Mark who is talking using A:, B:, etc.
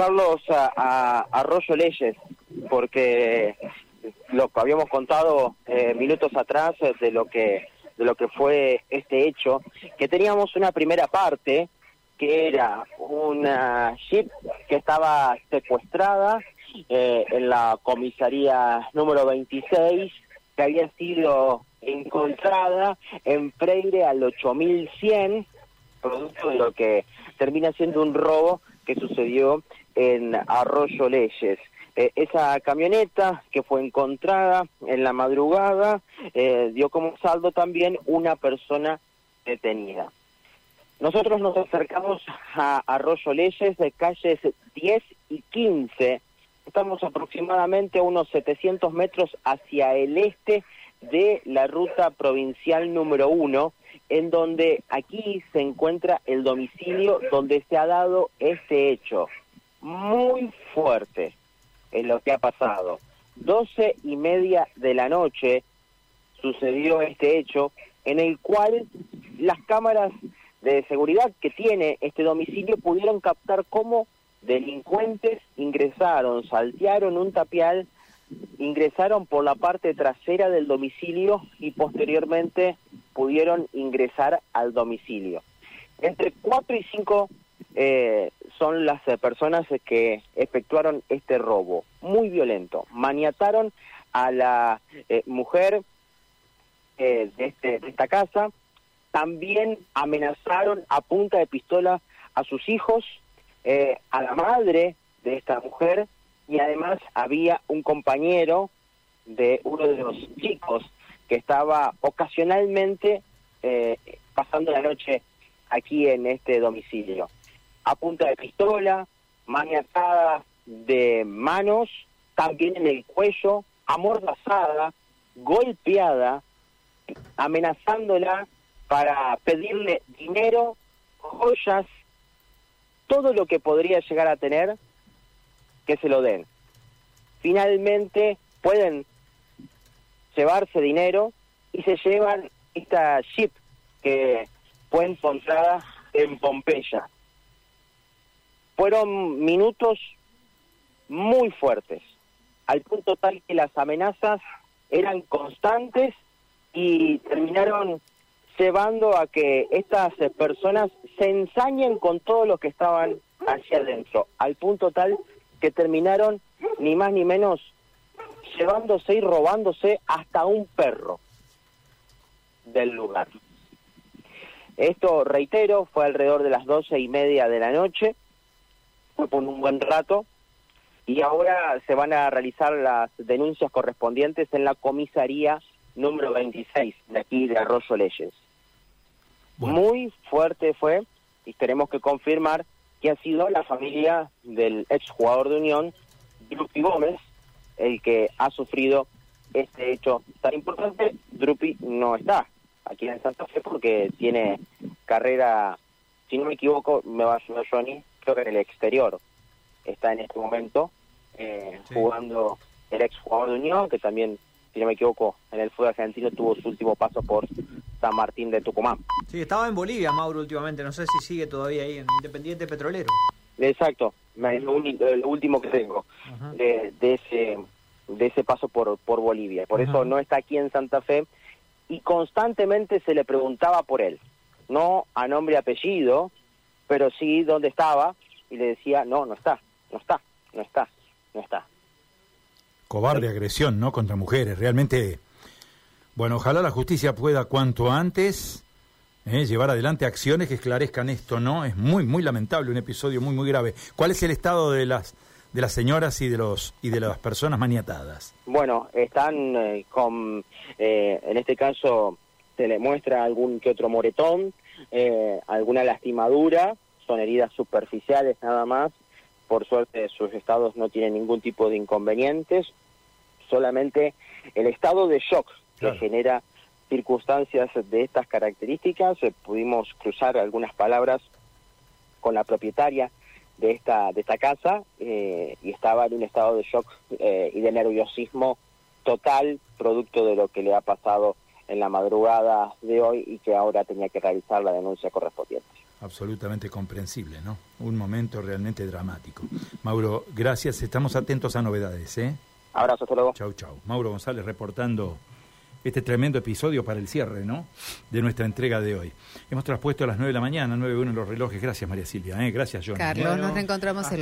A: Carlos, a, Arroyo Leyes, porque lo que habíamos contado eh, minutos atrás de lo que de lo que fue este hecho, que teníamos una primera parte que era una jeep que estaba secuestrada eh, en la comisaría número 26, que había sido encontrada en Freire al 8100, producto de lo que termina siendo un robo que sucedió en Arroyo Leyes. Eh, esa camioneta que fue encontrada en la madrugada eh, dio como saldo también una persona detenida. Nosotros nos acercamos a Arroyo Leyes de calles 10 y 15. Estamos aproximadamente a unos 700 metros hacia el este de la ruta provincial número 1, en donde aquí se encuentra el domicilio donde se ha dado este hecho. Muy fuerte en lo que ha pasado. Doce y media de la noche sucedió este hecho en el cual las cámaras de seguridad que tiene este domicilio pudieron captar cómo delincuentes ingresaron, saltearon un tapial, ingresaron por la parte trasera del domicilio y posteriormente pudieron ingresar al domicilio. Entre cuatro y cinco eh, son las eh, personas que efectuaron este robo, muy violento. Maniataron a la eh, mujer de, este, de esta casa, también amenazaron a punta de pistola a sus hijos, a la madre de esta mujer y además había un compañero de uno de los chicos que estaba ocasionalmente pasando la noche aquí en este domicilio a punta de pistola, maniatada de manos, también en el cuello, amordazada, golpeada, amenazándola para pedirle dinero, joyas, todo lo que podría llegar a tener, que se lo den. Finalmente pueden llevarse dinero y se llevan esta ship que fue encontrada en Pompeya. Fueron minutos muy fuertes, al punto tal que las amenazas eran constantes y terminaron llevando a que estas personas se ensañen con todo lo que estaban hacia adentro, al punto tal que terminaron ni más ni menos llevándose y robándose hasta un perro del lugar. Esto, reitero, fue alrededor de las doce y media de la noche por un buen rato y ahora se van a realizar las denuncias correspondientes en la comisaría número 26 de aquí de Arroyo Leyes. Muy fuerte fue y tenemos que confirmar que ha sido la familia del exjugador de Unión, Drupi Gómez, el que ha sufrido este hecho tan importante. Drupi no está aquí en Santa Fe porque tiene carrera, si no me equivoco, me va a ayudar Johnny, creo que en el exterior está en este momento eh, jugando el ex jugador de Unión, que también, si no me equivoco, en el fútbol argentino tuvo su último paso por San Martín de Tucumán.
B: Sí, estaba en Bolivia, Mauro, últimamente, no sé si sigue todavía ahí en Independiente Petrolero.
A: Exacto, es lo, último que tengo de, ese de ese paso por, por Bolivia. Por eso no está aquí en Santa Fe y constantemente se le preguntaba por él. No a nombre y apellido, pero sí dónde estaba y le decía, no, no está, no está, no está, no está.
C: Cobarde agresión, ¿no? Contra mujeres, realmente. Bueno, ojalá la justicia pueda cuanto antes eh, llevar adelante acciones que esclarezcan esto, ¿no? Es muy, muy lamentable, un episodio muy, muy grave. ¿Cuál es el estado de las de las señoras y de los y de las personas maniatadas?
A: Bueno, están eh, con, eh, en este caso se le muestra algún que otro moretón, alguna lastimadura, son heridas superficiales nada más. Por suerte sus estados no tienen ningún tipo de inconvenientes, solamente el estado de shock que genera circunstancias de estas características. Eh, pudimos cruzar algunas palabras con la propietaria de esta de esta casa eh, y estaba en un estado de shock eh, y de nerviosismo total producto de lo que le ha pasado en la madrugada de hoy y que ahora tenía que realizar la denuncia correspondiente.
C: absolutamente comprensible, ¿no? Un momento realmente dramático. Mauro, gracias, estamos atentos a novedades, ¿eh?
A: Abrazo, hasta luego.
C: Chau, chau. Mauro González reportando este tremendo episodio para el cierre, ¿no? De nuestra entrega de hoy. Hemos traspuesto a las 9 de la mañana, 9.1 en los relojes. Gracias, María Silvia, ¿eh? Gracias, John.
D: Carlos, nos reencontramos el